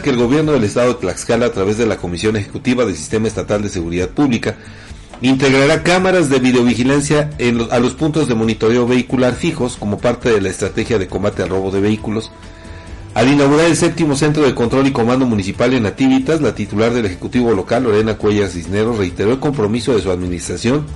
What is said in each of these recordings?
que el gobierno del estado de Tlaxcala, a través de la Comisión Ejecutiva del Sistema Estatal de Seguridad Pública, integrará cámaras de videovigilancia a los puntos de monitoreo vehicular fijos como parte de la estrategia de combate al robo de vehículos. Al inaugurar el séptimo centro de control y comando municipal en Nativitas, la titular del Ejecutivo local, Lorena Cuellar Cisneros, reiteró el compromiso de su administración,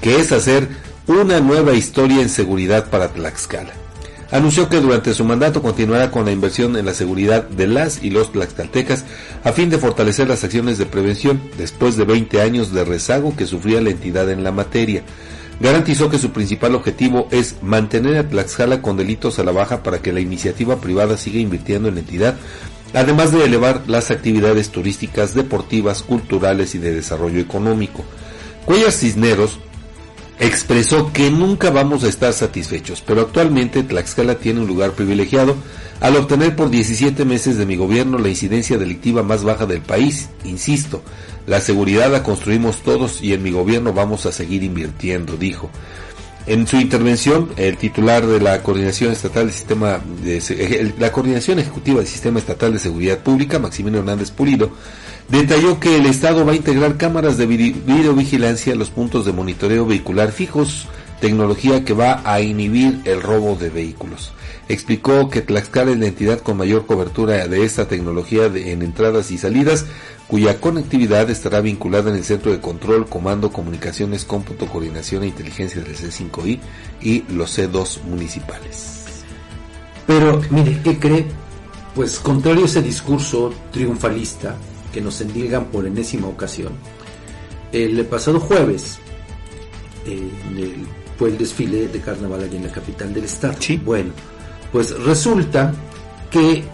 que es hacer una nueva historia en seguridad para Tlaxcala. Anunció que durante su mandato continuará con la inversión en la seguridad de las y los tlaxcaltecas a fin de fortalecer las acciones de prevención después de 20 años de rezago que sufría la entidad en la materia. Garantizó que su principal objetivo es mantener a Tlaxcala con delitos a la baja para que la iniciativa privada siga invirtiendo en la entidad, además de elevar las actividades turísticas, deportivas, culturales y de desarrollo económico. Cuellas Cisneros expresó que nunca vamos a estar satisfechos, pero actualmente Tlaxcala tiene un lugar privilegiado al obtener por 17 meses de mi gobierno la incidencia delictiva más baja del país. Insisto, la seguridad la construimos todos y en mi gobierno vamos a seguir invirtiendo, dijo. En su intervención, el titular de la Coordinación Estatal del Sistema de, la Coordinación Ejecutiva del Sistema Estatal de Seguridad Pública, Maximiliano Hernández Pulido, detalló que el Estado va a integrar cámaras de videovigilancia a los puntos de monitoreo vehicular fijos, tecnología que va a inhibir el robo de vehículos. Explicó que Tlaxcala es la entidad con mayor cobertura de esta tecnología en entradas y salidas, cuya conectividad estará vinculada en el Centro de Control, Comando, Comunicaciones, Cómputo, Coordinación e Inteligencia del C5I y los C2 municipales. Pero, mire, ¿qué cree? Pues contrario a ese discurso triunfalista que nos endilgan por enésima ocasión, el pasado jueves fue el desfile de carnaval allí en la capital del estado. Sí. Bueno, pues resulta que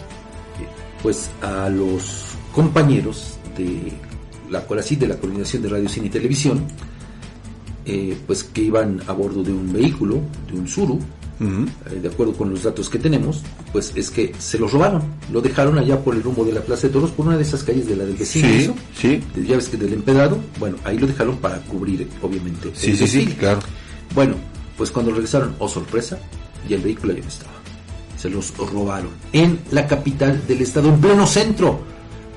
pues a los compañeros de la CORACID, de la Coordinación de Radio, Cine y Televisión, eh, pues que iban a bordo de un vehículo, de un Suru, eh, de acuerdo con los datos que tenemos, pues es que se los robaron, lo dejaron allá por el rumbo de la Plaza de Toros, por una de esas calles de la del vecino, Sí, ¿eso? sí. Ya ves que del empedrado, bueno, ahí lo dejaron para cubrir, obviamente. el Sí, sí, sí, claro. Bueno, pues cuando regresaron, oh sorpresa, y el vehículo ya no estaba. Se los robaron en la capital del estado, en pleno centro.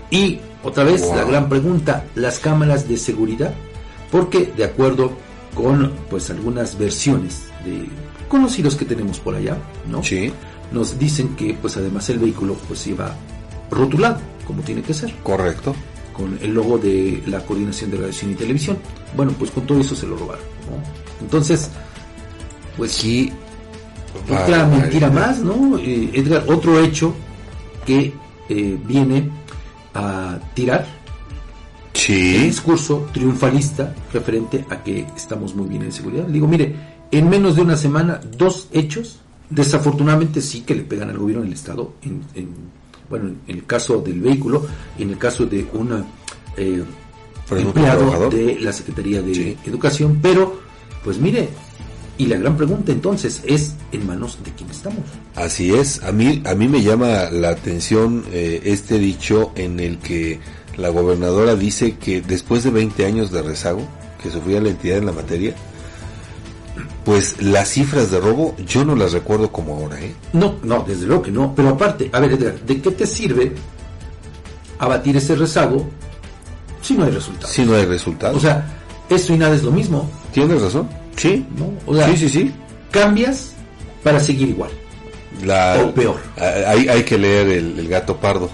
Y otra vez Wow. la gran pregunta, las cámaras de seguridad, porque de acuerdo con pues algunas versiones de conocidos que tenemos por allá, ¿no? Sí, Nos dicen que pues además el vehículo pues iba rotulado, como tiene que ser correcto. con el logo de la Coordinación de Radio Cine y Televisión. Bueno, pues con todo eso se lo robaron. ¿no? Entonces, pues Aquí otra mentira más, ¿no? Eh, Edgar, otro hecho que eh, viene a tirar el Sí, discurso triunfalista referente a que estamos muy bien en seguridad. Digo, mire, en menos de una semana, dos hechos, desafortunadamente sí que le pegan al gobierno del Estado, en, en- bueno, en el caso del vehículo, en el caso de un eh, empleado de la Secretaría de Sí. Educación, pero, pues mire, y la gran pregunta entonces es, ¿en manos de quién estamos? Así es, a mí, a mí me llama la atención eh, este dicho en el que la gobernadora dice que después de 20 años de rezago que sufría la entidad en la materia, pues las cifras de robo yo no las recuerdo como ahora, ¿eh? No, no, desde luego que no. Pero aparte, a ver, Edgar, ¿de qué te sirve abatir ese rezago si no hay resultados? Si no hay resultados. O sea, eso y nada es lo mismo, ¿Tienes razón? Sí. ¿no? O sea, sí, sí, sí. cambias para seguir igual. La, O peor. Hay, hay que leer el, el gato pardo.